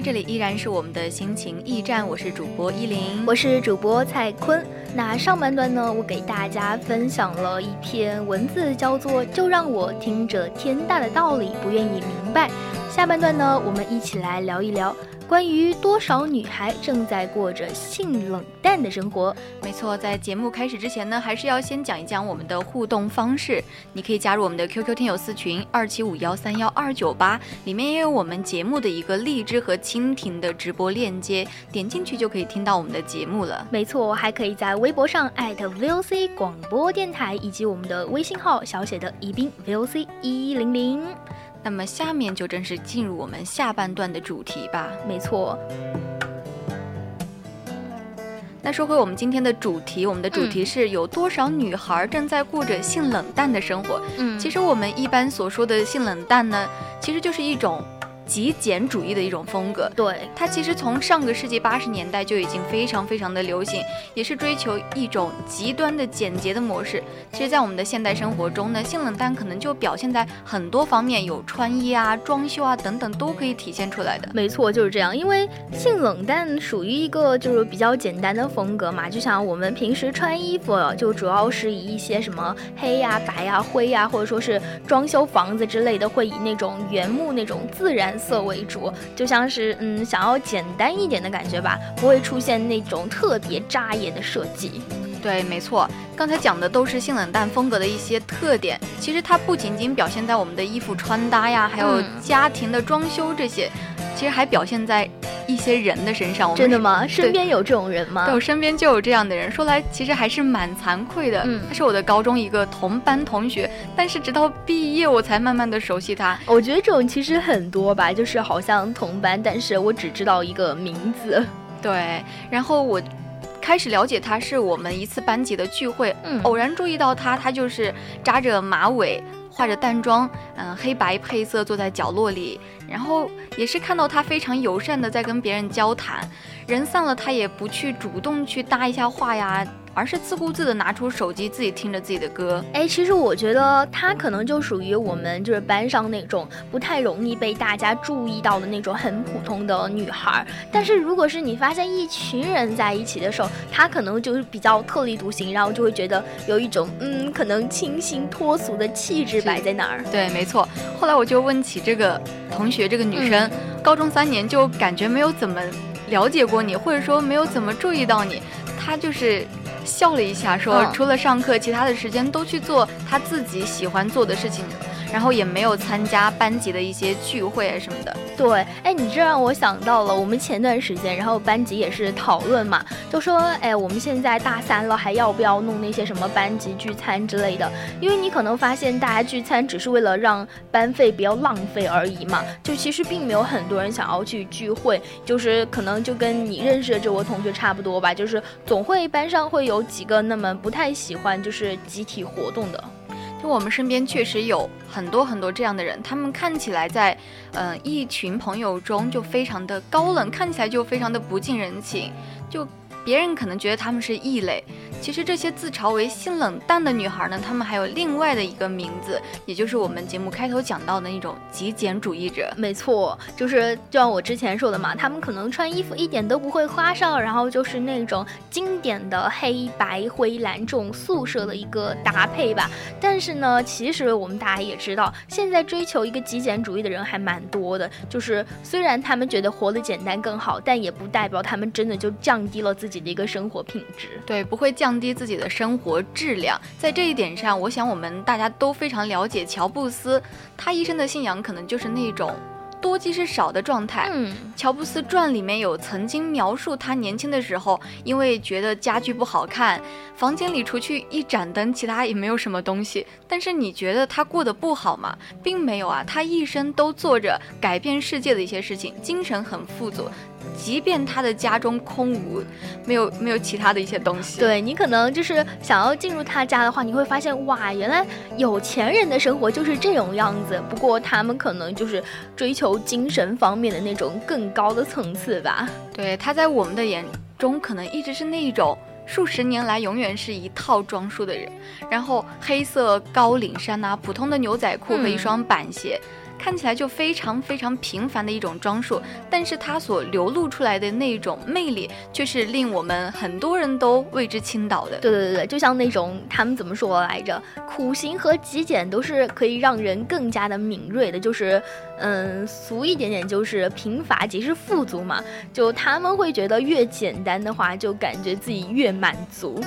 这里依然是我们的心情驿站，我是主播依林，我是主播蔡坤。那上半段呢，我给大家分享了一篇文字，叫做《就让我听着天大的道理不愿意明白》。下半段呢，我们一起来聊一聊。关于多少女孩正在过着性冷淡的生活？没错，在节目开始之前呢，还是要先讲一讲我们的互动方式。你可以加入我们的 QQ 听友私群二七五幺三幺二九八，里面也有我们节目的一个荔枝和蜻蜓的直播链接，点进去就可以听到我们的节目了。没错，还可以在微博上 VOC 广播电台，以及我们的微信号小写的宜宾 VOC 一一零零。那么下面就正式进入我们下半段的主题吧。没错。那说回我们今天的主题，我们的主题是有多少女孩正在过着性冷淡的生活？嗯，其实我们一般所说的性冷淡呢，其实就是一种。极简主义的一种风格，对它其实从上个世纪八十年代就已经非常非常的流行，也是追求一种极端的简洁的模式。其实，在我们的现代生活中呢，性冷淡可能就表现在很多方面，有穿衣啊、装修啊等等都可以体现出来的。没错，就是这样。因为性冷淡属于一个就是比较简单的风格嘛，就像我们平时穿衣服，就主要是以一些什么黑呀、白呀、灰呀，或者说是装修房子之类的，会以那种原木那种自然。色为主，就像是嗯，想要简单一点的感觉吧，不会出现那种特别扎眼的设计。对，没错，刚才讲的都是性冷淡风格的一些特点。其实它不仅仅表现在我们的衣服穿搭呀，还有家庭的装修这些，其实还表现在。一些人的身上，真的吗？身边有这种人吗？对，我身边就有这样的人。说来其实还是蛮惭愧的。嗯，他是我的高中一个同班同学，但是直到毕业我才慢慢的熟悉他。我觉得这种其实很多吧，就是好像同班，但是我只知道一个名字。对，然后我开始了解他是我们一次班级的聚会，嗯，偶然注意到他，他就是扎着马尾。化着淡妆，嗯，黑白配色，坐在角落里，然后也是看到他非常友善的在跟别人交谈，人散了，他也不去主动去搭一下话呀。而是自顾自的拿出手机，自己听着自己的歌。哎，其实我觉得她可能就属于我们就是班上那种不太容易被大家注意到的那种很普通的女孩。但是如果是你发现一群人在一起的时候，她可能就是比较特立独行，然后就会觉得有一种嗯，可能清新脱俗的气质摆在那儿。对，没错。后来我就问起这个同学，这个女生，高中三年就感觉没有怎么了解过你，或者说没有怎么注意到你，她就是。笑了一下，说：“除了上课，其他的时间都去做他自己喜欢做的事情。”然后也没有参加班级的一些聚会啊什么的。对，哎，你这让我想到了，我们前段时间，然后班级也是讨论嘛，就说，哎，我们现在大三了，还要不要弄那些什么班级聚餐之类的？因为你可能发现，大家聚餐只是为了让班费不要浪费而已嘛，就其实并没有很多人想要去聚会，就是可能就跟你认识的这位同学差不多吧，就是总会班上会有几个那么不太喜欢就是集体活动的。就我们身边确实有很多很多这样的人，他们看起来在，嗯，一群朋友中就非常的高冷，看起来就非常的不近人情，就别人可能觉得她们是异类。其实这些自嘲为性冷淡的女孩呢，她们还有另外的一个名字，也就是我们节目开头讲到的那种极简主义者。没错，就是就像我之前说的嘛，她们可能穿衣服一点都不会花哨，然后就是那种经典的黑白灰蓝这种素色的一个搭配吧。但是呢，其实我们大家也知道，现在追求一个极简主义的人还蛮多的。就是虽然他们觉得活得简单更好，但也不代表他们真的就降低了自己的一个生活品质。对，不会降。降低自己的生活质量，在这一点上，我想我们大家都非常了解乔布斯，他一生的信仰可能就是那种多即是少的状态。嗯，乔布斯传里面有曾经描述他年轻的时候，因为觉得家具不好看，房间里除去一盏灯，其他也没有什么东西。但是你觉得他过得不好吗？并没有啊，他一生都做着改变世界的一些事情，精神很富足。即便他的家中空无，没有没有其他的一些东西。对你可能就是想要进入他家的话，你会发现哇，原来有钱人的生活就是这种样子。不过他们可能就是追求精神方面的那种更高的层次吧。对，他在我们的眼中可能一直是那一种数十年来永远是一套装束的人，然后黑色高领衫呐，普通的牛仔裤和一双板鞋。看起来就非常非常平凡的一种装束，但是它所流露出来的那种魅力，却是令我们很多人都为之倾倒的。对对对对，就像那种他们怎么说来着？苦行和极简都是可以让人更加的敏锐的，就是嗯，俗一点点就是贫乏即是富足嘛。就他们会觉得越简单的话，就感觉自己越满足。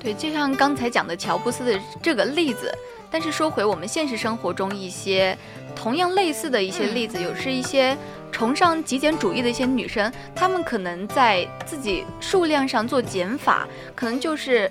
对，就像刚才讲的乔布斯的这个例子。但是说回我们现实生活中一些同样类似的一些例子，有是一些崇尚极简主义的一些女生，她们可能在自己数量上做减法，可能就是。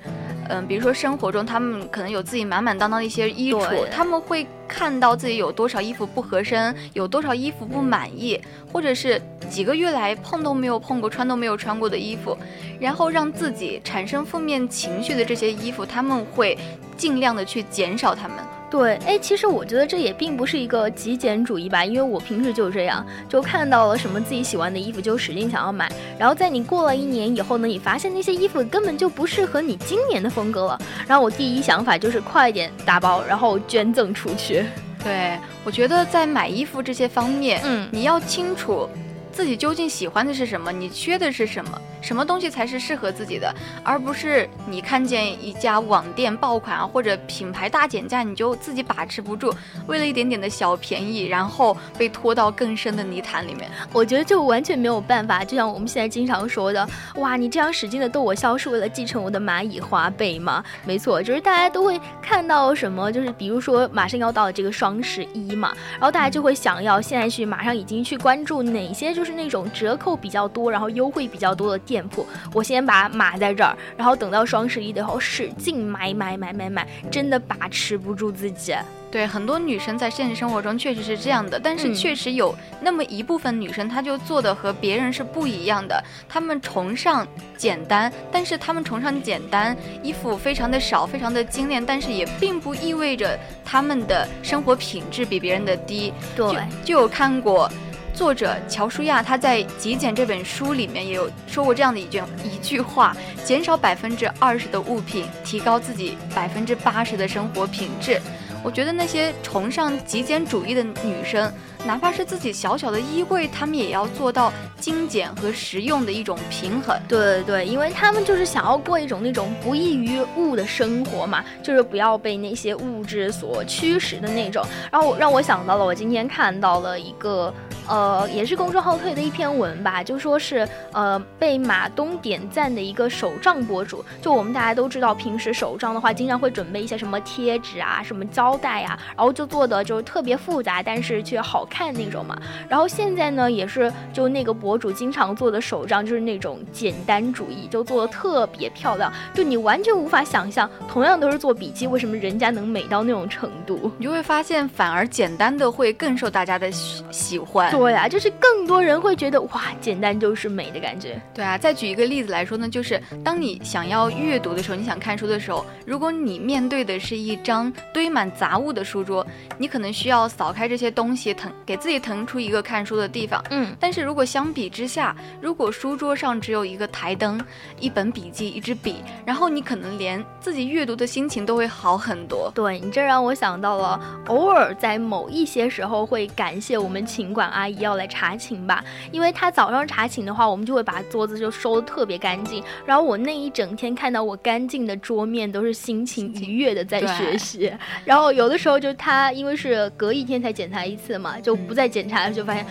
嗯，比如说生活中，她们可能有自己满满当当的一些衣橱，她们会看到自己有多少衣服不合身，有多少衣服不满意，或者是几个月来碰都没有碰过、穿都没有穿过的衣服，然后让自己产生负面情绪的这些衣服，他们会尽量的去减少它们。对，哎，其实我觉得这也并不是一个极简主义吧，因为我平时就是这样，就看到了什么自己喜欢的衣服就使劲想要买，然后在你过了一年以后呢，你发现那些衣服根本就不适合你今年的风格了，然后我第一想法就是快点打包，然后捐赠出去。对，我觉得在买衣服这些方面，嗯，你要清楚。自己究竟喜欢的是什么？你缺的是什么？什么东西才是适合自己的？而不是你看见一家网店爆款啊，或者品牌大减价，你就自己把持不住，为了一点点的小便宜，然后被拖到更深的泥潭里面。我觉得就完全没有办法。就像我们现在经常说的，哇，你这样使劲的逗我笑，是为了继承我的蚂蚁花呗吗？没错，就是大家都会看到什么，就是比如说马上要到这个双十一嘛，然后大家就会想要现在去马上已经去关注哪些就。就是那种折扣比较多，然后优惠比较多的店铺，我先把码在这儿，然后等到双十一的时候使劲买买买买买，真的把持不住自己。对，很多女生在现实生活中确实是这样的，但是确实有那么一部分女生，她就做的和别人是不一样的。她们崇尚简单，但是她们崇尚简单，衣服非常的少，非常的精炼，但是也并不意味着她们的生活品质比别人的低。对，就有看过。作者乔舒亚他在《极简》这本书里面也有说过这样的一句一句话：减少百分之二十的物品，提高自己百分之八十的生活品质。我觉得那些崇尚极简主义的女生，哪怕是自己小小的衣柜，她们也要做到精简和实用的一种平衡。对对对，因为她们就是想要过一种那种不易于物的生活嘛，就是不要被那些物质所驱使的那种。然后让我想到了，我今天看到了一个。呃，也是公众号推的一篇文吧，就说是呃被马东点赞的一个手账博主。就我们大家都知道，平时手账的话，经常会准备一些什么贴纸啊、什么胶带啊，然后就做的就是特别复杂，但是却好看那种嘛。然后现在呢，也是就那个博主经常做的手账，就是那种简单主义，就做的特别漂亮，就你完全无法想象，同样都是做笔记，为什么人家能美到那种程度？你就会发现，反而简单的会更受大家的喜喜欢。对呀、就是更多人会觉得哇，简单就是美的感觉。对啊，再举一个例子来说呢，就是当你想要阅读的时候，你想看书的时候，如果你面对的是一张堆满杂物的书桌，你可能需要扫开这些东西，腾给自己腾出一个看书的地方。嗯，但是如果相比之下，如果书桌上只有一个台灯、一本笔记、一支笔，然后你可能连自己阅读的心情都会好很多。对你这让我想到了，偶尔在某一些时候会感谢我们琴馆阿姨要来查寝吧，因为她早上查寝的话，我们就会把桌子就收的特别干净，然后我那一整天看到我干净的桌面，都是心情愉悦的在学习。然后有的时候就她因为是隔一天才检查一次嘛，就不再检查了，就发现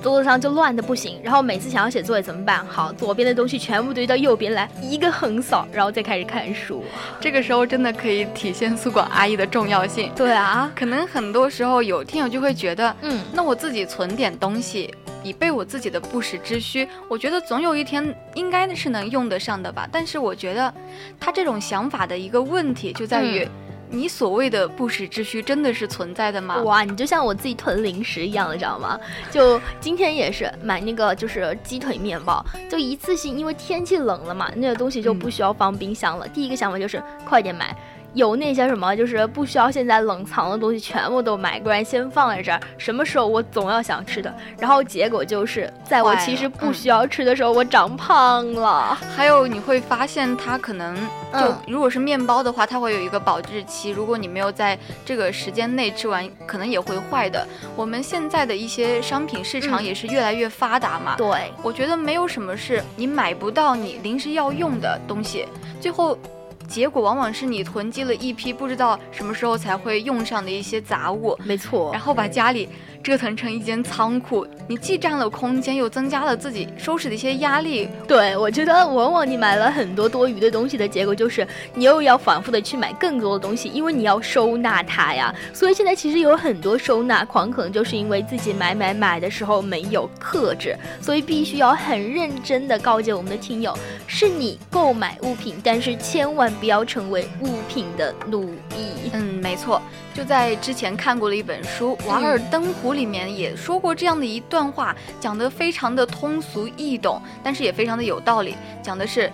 桌子上就乱的不行。然后每次想要写作业怎么办？好，左边的东西全部堆到右边来，一个横扫，然后再开始看书。这个时候真的可以体现宿管阿姨的重要性。对啊，可能很多时候有听友就会觉得，嗯。那我自己存点东西，以备我自己的不时之需。我觉得总有一天应该是能用得上的吧。但是我觉得他这种想法的一个问题就在于，嗯你所谓的不时之需真的是存在的吗？哇，你就像我自己囤零食一样的，知道吗？就今天也是买那个就是鸡腿面包，就一次性，因为天气冷了嘛，那个东西就不需要放冰箱了。第一个想法就是快点买。有那些什么，就是不需要现在冷藏的东西，全部都买过来，先放在这儿。什么时候我总要想吃的，然后结果就是在我其实不嗯需要吃的时候，我长胖了。还有你会发现，它可能就、嗯如果是面包的话，它会有一个保质期，如果你没有在这个时间内吃完，可能也会坏的。我们现在的一些商品市场嗯也是越来越发达嘛，对，我觉得没有什么是你买不到你临时要用的东西，最后结果往往是你囤积了一批不知道什么时候才会用上的一些杂物，没错然。后把家里折腾成一间仓库，你既占了空间，又增加了自己收拾的一些压力。对，我觉得往往你买了很多多余的东西的结果就是，你又要反复的去买更多的东西，因为你要收纳它呀。所以现在其实有很多收纳狂，可能就是因为自己买买买的时候没有克制，所以必须要很认真的告诫我们的听友，是你购买物品，但是千万不要成为物品的奴役。嗯，没错，就在之前看过了一本书《瓦尔登湖》里面也说过这样的一段话，讲得非常的通俗易懂，但是也非常的有道理。讲的是，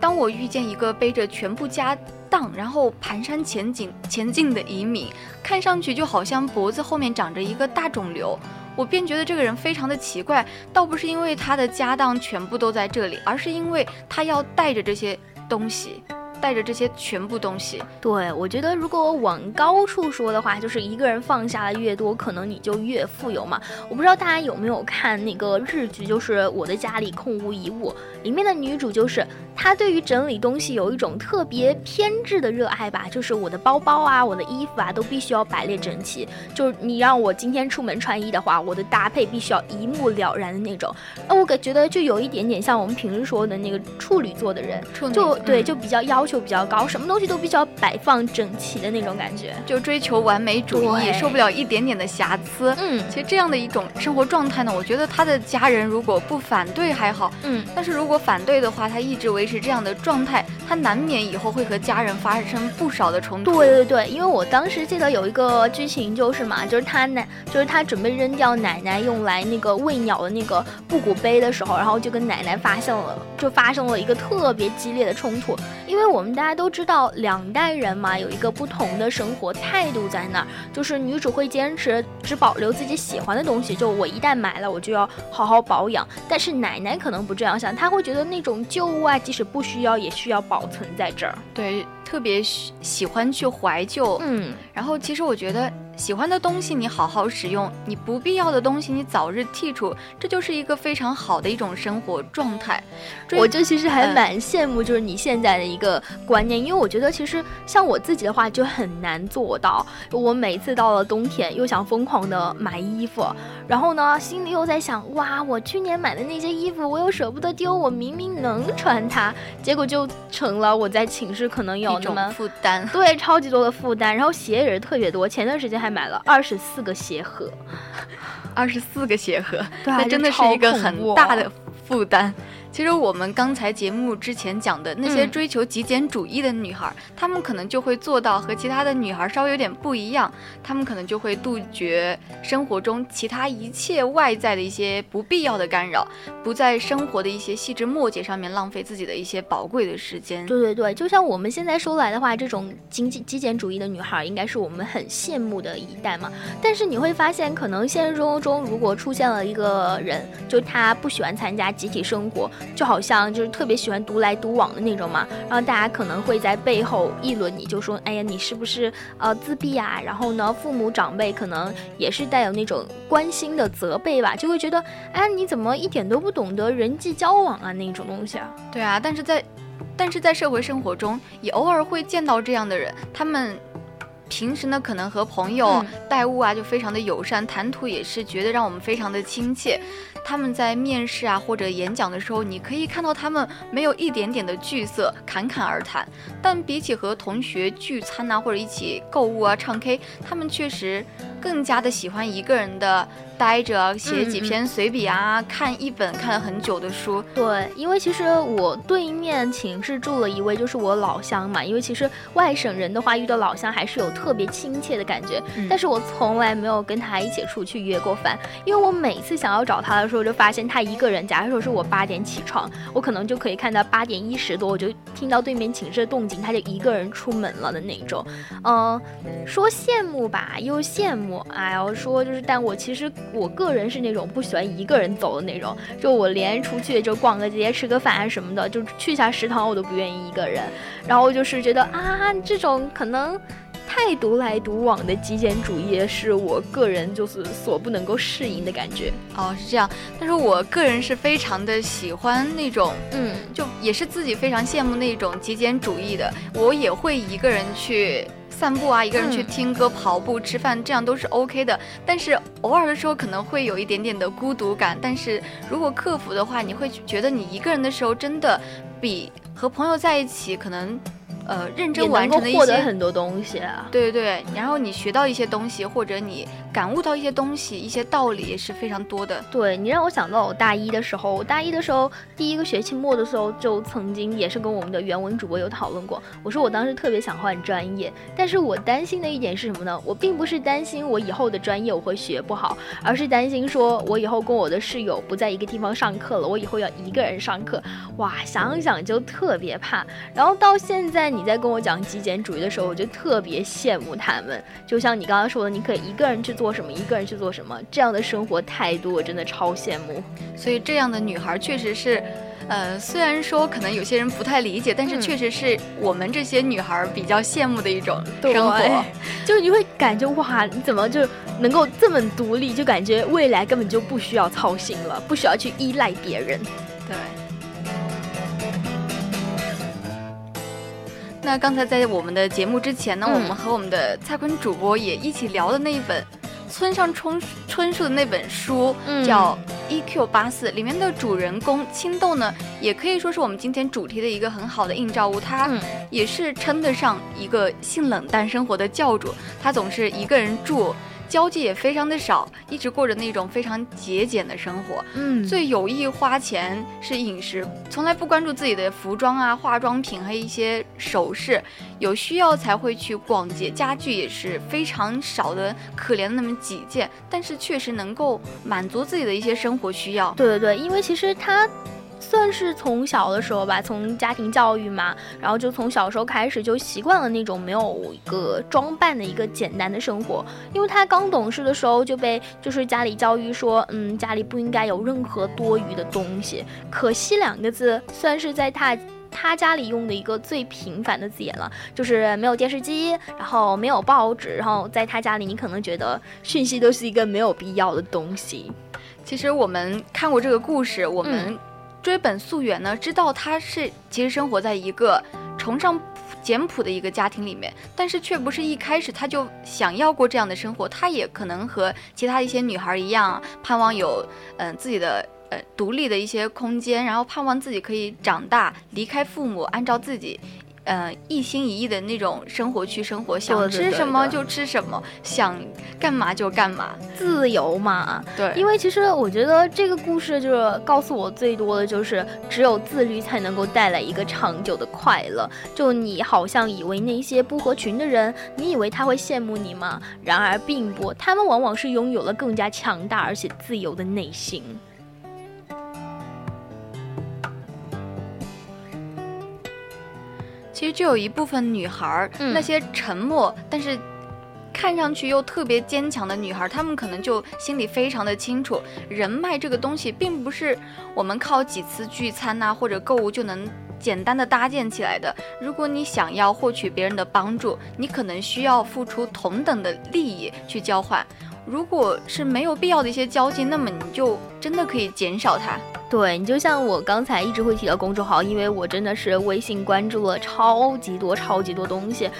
当我遇见一个背着全部家当，然后蹒跚前进前进的移民，看上去就好像脖子后面长着一个大肿瘤。我便觉得这个人非常的奇怪，倒不是因为他的家当全部都在这里，而是因为他要带着这些东西，带着这些全部东西。对，我觉得如果往高处说的话，就是一个人放下的越多，可能你就越富有嘛。我不知道大家有没有看那个日剧，就是《我的家里空无一物》，里面的女主就是她对于整理东西有一种特别偏执的热爱吧，就是我的包包啊，我的衣服啊，都必须要摆列整齐。就是你让我今天出门穿衣的话，我的搭配必须要一目了然的那种。那我感觉得就有一点点像我们平时说的那个处女座的人，处女就对，嗯就比较要求比较高，什么东西都比较摆放整齐的那种感觉。就追求完美主义，受不了一点点的瑕疵。嗯其实这样的一种生活状态呢，我觉得他的家人如果不反对还好，嗯，但是如果反对的话，他一直维持这样的状态，他难免以后会和家人发生不少的冲突。对对对，因为我当时记得有一个剧情就是嘛，就是他奶，就是他准备扔掉奶奶用来那个喂鸟的那个布谷杯的时候，然后就跟奶奶发生了，就发生了一个特别激烈的冲突。因为我们大家都知道，两代人嘛有一个不同的生活态度在那儿，就是女主会坚持只保留自己喜欢的东西，就我一旦买了，我就要好好保养。但是奶奶可能不这样想，她会觉得那种旧物啊，即使不需要，也需要保存在这儿。对，特别喜喜欢去怀旧。嗯。然后其实我觉得喜欢的东西你好好使用，你不必要的东西你早日剔除，这就是一个非常好的一种生活状态。我就其实还嗯蛮羡慕，就是你现在的一个观念，因为我觉得其实像我自己的话就很难做到。我每次到了冬天，又想疯狂的买衣服，然后呢，心里又在想，哇，我去年买的那些衣服，我又舍不得丢，我明明能穿它，结果就成了我在寝室可能有那么。负担。对，超级多的负担，然后鞋也是特别多。前段时间还买了二十四个鞋盒，二十四个鞋盒，对啊那真的是一个很大的负担。其实我们刚才节目之前讲的那些嗯追求极简主义的女孩，她们可能就会做到和其他的女孩稍微有点不一样，她们可能就会杜绝生活中其他一切外在的一些不必要的干扰，不在生活的一些细枝末节上面浪费自己的一些宝贵的时间。对对对，就像我们现在说来的话，这种经济极简主义的女孩，应该是我们很羡慕的一代嘛。但是你会发现，可能现实生活中如果出现了一个人，就他不喜欢参加集体生活，就好像就是特别喜欢独来独往的那种嘛。然后大家可能会在背后议论你，就说：“哎呀，你是不是呃自闭啊？”然后呢，父母长辈可能也是带有那种关心的责备吧，就会觉得：“哎，你怎么一点都不懂得人际交往啊？”那种东西啊。对啊，但是在但是在社会生活中，也偶尔会见到这样的人，他们。平时呢，可能和朋友嗯待物啊就非常的友善，谈吐也是觉得让我们非常的亲切。他们在面试啊或者演讲的时候，你可以看到他们没有一点点的惧色，侃侃而谈。但比起和同学聚餐啊或者一起购物啊唱 K，他们确实更加的喜欢一个人的待着，写几篇随笔啊，看一本看了很久的书。对，因为其实我对面寝室住了一位，就是我老乡嘛。因为其实外省人的话，遇到老乡还是有特别亲切的感觉。嗯但是我从来没有跟他一起出去约过饭，因为我每次想要找他的时候，我就发现他一个人。假如说是我八点起床，我可能就可以看到八点一十多，我就听到对面寝室的动静，他就一个人出门了的那种。嗯、说羡慕吧，又羡慕。哎呀，说就是，但我其实我个人是那种不喜欢一个人走的那种，就我连出去就逛个街、吃个饭啊什么的，就去下食堂我都不愿意一个人。然后就是觉得啊，这种可能太独来独往的极简主义是我个人就是所不能够适应的感觉。哦，是这样。但是我个人是非常的喜欢那种，嗯，就也是自己非常羡慕那种极简主义的。我也会一个人去散步啊，一个人去嗯听歌、跑步、吃饭，这样都是 OK 的。但是偶尔的时候可能会有一点点的孤独感。但是如果克服的话，你会觉得你一个人的时候真的比和朋友在一起可能，呃，认也真完成的一些获得很多东西啊。对对对，然后你学到一些东西，或者你感悟到一些东西、一些道理也是非常多的。对你让我想到我大一的时候，我大一的时候第一个学期末的时候，就曾经也是跟我们的原文主播有讨论过。我说我当时特别想换专业，但是我担心的一点是什么呢？我并不是担心我以后的专业我会学不好，而是担心说我以后跟我的室友不在一个地方上课了，我以后要一个人上课，哇，想想就特别怕。然后到现在你在跟我讲极简主义的时候，我就特别羡慕他们。就像你刚刚说的，你可以一个人去做什么，一个人去做什么，这样的生活态度我真的超羡慕。所以这样的女孩确实是，呃，虽然说可能有些人不太理解，但是嗯确实是我们这些女孩比较羡慕的一种生活。就是你会感觉哇，你怎么就能够这么独立？就感觉未来根本就不需要操心了，不需要去依赖别人。那刚才在我们的节目之前呢，嗯我们和我们的蔡坤主播也一起聊的那一本村上春春树的那本书，嗯叫《EQ 八四》，里面的主人公青豆呢，也可以说是我们今天主题的一个很好的映照物。他嗯也是称得上一个性冷淡生活的教主，他总是一个人住。交际也非常的少，一直过着那种非常节俭的生活。嗯最有意花钱是饮食，从来不关注自己的服装啊、化妆品和一些首饰，有需要才会去逛街。家具也是非常少的，可怜的那么几件，但是确实能够满足自己的一些生活需要。对对对，因为其实他。算是从小的时候吧，从家庭教育嘛，然后就从小时候开始就习惯了那种没有一个装扮的一个简单的生活。因为他刚懂事的时候就被就是家里教育说，嗯，家里不应该有任何多余的东西。可惜两个字算是在他。他家里用的一个最频繁的字眼了，就是没有电视机，然后没有报纸，然后在他家里，你可能觉得讯息都是一个没有必要的东西。其实我们看过这个故事，我们追本溯源呢，知道他是其实生活在一个崇尚简朴的一个家庭里面，但是却不是一开始他就想要过这样的生活，他也可能和其他一些女孩一样，盼望有嗯、自己的。呃，独立的一些空间，然后盼望自己可以长大，离开父母，按照自己呃，一心一意的那种生活去生活，想吃什么就吃什么，想干嘛就干嘛。自由嘛。对，因为其实我觉得这个故事就是告诉我最多的就是，只有自律才能够带来一个长久的快乐。就你好像以为那些不合群的人，你以为他会羡慕你吗？然而并不，他们往往是拥有了更加强大而且自由的内心。其实就有一部分女孩儿，嗯那些沉默但是看上去又特别坚强的女孩儿，她们可能就心里非常的清楚，人脉这个东西并不是我们靠几次聚餐呐、或者购物就能。简单的搭建起来的。如果你想要获取别人的帮助，你可能需要付出同等的利益去交换。如果是没有必要的一些交际，那么你就真的可以减少它。对你就像我刚才一直会提到公众号，因为我真的是微信关注了超级多、超级多东西。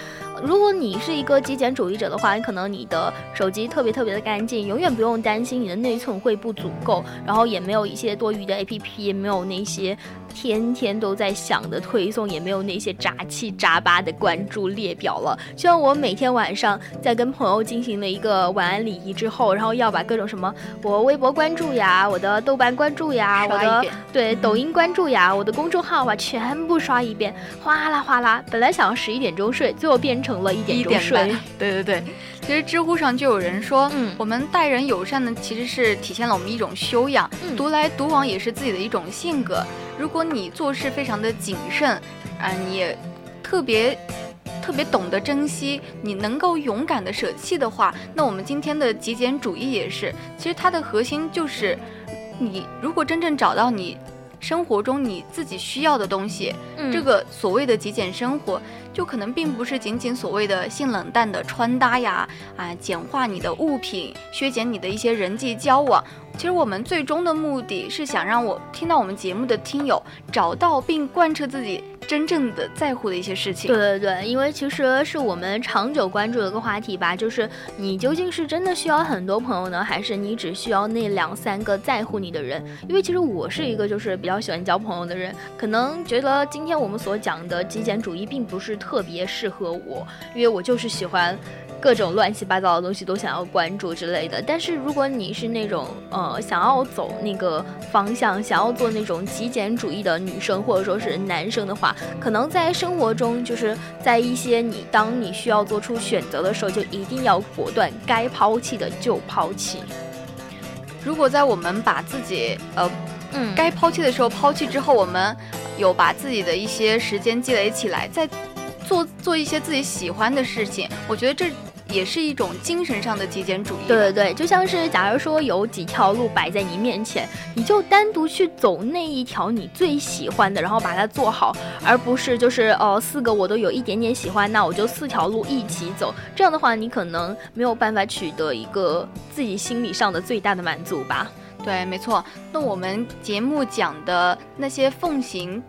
如果你是一个极简主义者的话，可能你的手机特别特别的干净，永远不用担心你的内存会不足够，然后也没有一些多余的 APP，也没有那些天天都在响的推送，也没有那些杂七杂八的关注列表了。就像我每天晚上在跟朋友进行了一个晚安礼仪之后，然后要把各种什么我微博关注呀，我的豆瓣关注呀，我的对抖音关注呀，我的公众号啊，全部刷一遍，哗啦哗啦。本来想要十一点钟睡，最后变成了一点一点钟睡半。对对对，其实知乎上就有人说，嗯我们待人友善呢，其实是体现了我们一种修养，嗯独来独往也是自己的一种性格。如果你做事非常的谨慎，啊、你也特别。特别懂得珍惜，你能够勇敢的舍弃的话，那我们今天的极简主义也是，其实它的核心就是，你如果真正找到你生活中你自己需要的东西，嗯这个所谓的极简生活，就可能并不是仅仅所谓的性冷淡的穿搭呀，啊，简化你的物品，削减你的一些人际交往。其实我们最终的目的是想让我听到我们节目的听友找到并贯彻自己真正的在乎的一些事情。对对对，因为其实是我们长久关注的一个话题吧，就是你究竟是真的需要很多朋友呢，还是你只需要那两三个在乎你的人？因为其实我是一个就是比较喜欢交朋友的人，可能觉得今天我们所讲的极简主义并不是特别适合我，因为我就是喜欢。各种乱七八糟的东西都想要关注之类的，但是如果你是那种呃想要走那个方向，想要做那种极简主义的女生或者说是男生的话，可能在生活中，就是在一些你当你需要做出选择的时候，就一定要果断，该抛弃的就抛弃。如果在我们把自己呃嗯该抛弃的时候抛弃之后，我们有把自己的一些时间积累起来，再做做一些自己喜欢的事情，我觉得这也是一种精神上的极简主义。对对对，就像是假如说有几条路摆在你面前，你就单独去走那一条你最喜欢的，然后把它做好，而不是就是哦四个我都有一点点喜欢，那我就四条路一起走。这样的话，你可能没有办法取得一个自己心理上的最大的满足吧。对，没错。那我们节目讲的那些奉行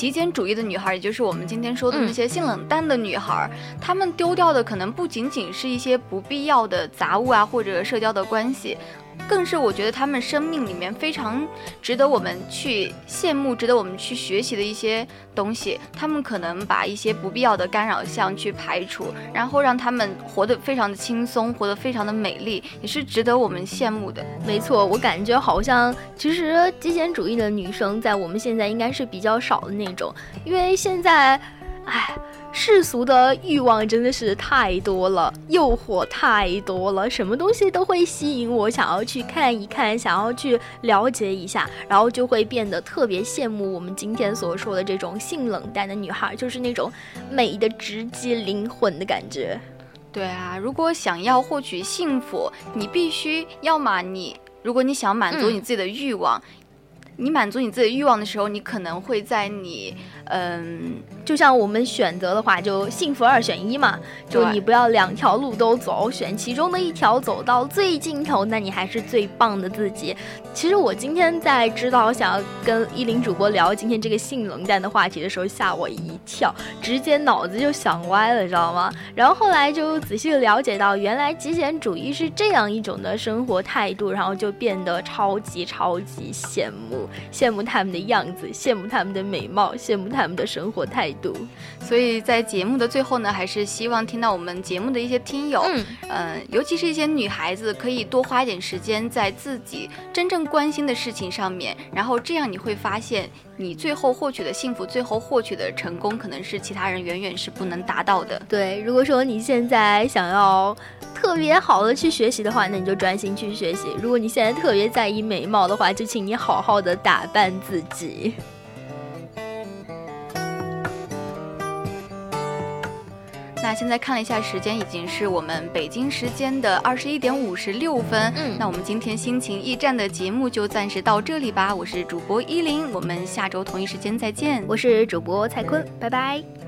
极简主义的女孩，也就是我们今天说的嗯那些性冷淡的女孩，她们丢掉的可能不仅仅是一些不必要的杂物啊，或者社交的关系。更是我觉得他们生命里面非常值得我们去羡慕、值得我们去学习的一些东西。他们可能把一些不必要的干扰项去排除，然后让他们活得非常的轻松，活得非常的美丽，也是值得我们羡慕的。没错，我感觉好像其实极简主义的女生在我们现在应该是比较少的那种，因为现在，唉，世俗的欲望真的是太多了，诱惑太多了，什么东西都会吸引我，想要去看一看，想要去了解一下，然后就会变得特别羡慕我们今天所说的这种性冷淡的女孩，就是那种美的直击灵魂的感觉。对啊，如果想要获取幸福，你必须要么你，如果你想满足嗯你自己的欲望，你满足你自己的欲望的时候，你可能会在你，嗯，就像我们选择的话，就幸福二选一嘛，就你不要两条路都走，选其中的一条走到最尽头，那你还是最棒的自己。其实我今天在知道想要跟依林主播聊今天这个性冷淡的话题的时候，吓我一跳，直接脑子就想歪了，知道吗？然后后来就仔细地了解到，原来极简主义是这样一种的生活态度，然后就变得超级超级羡慕，羡慕他们的样子，羡慕他们的美貌，羡慕他他们的生活态度。所以在节目的最后呢，还是希望听到我们节目的一些听友，嗯，呃，尤其是一些女孩子，可以多花一点时间在自己真正关心的事情上面，然后这样你会发现，你最后获取的幸福，最后获取的成功，可能是其他人远远是不能达到的。对，如果说你现在想要特别好的去学习的话，那你就专心去学习；如果你现在特别在意美貌的话，就请你好好的打扮自己。那现在看了一下时间，已经是我们北京时间的二十一点五十六分。嗯那我们今天心情驿站的节目就暂时到这里吧。我是主播依林，我们下周同一时间再见。我是主播蔡坤，拜拜。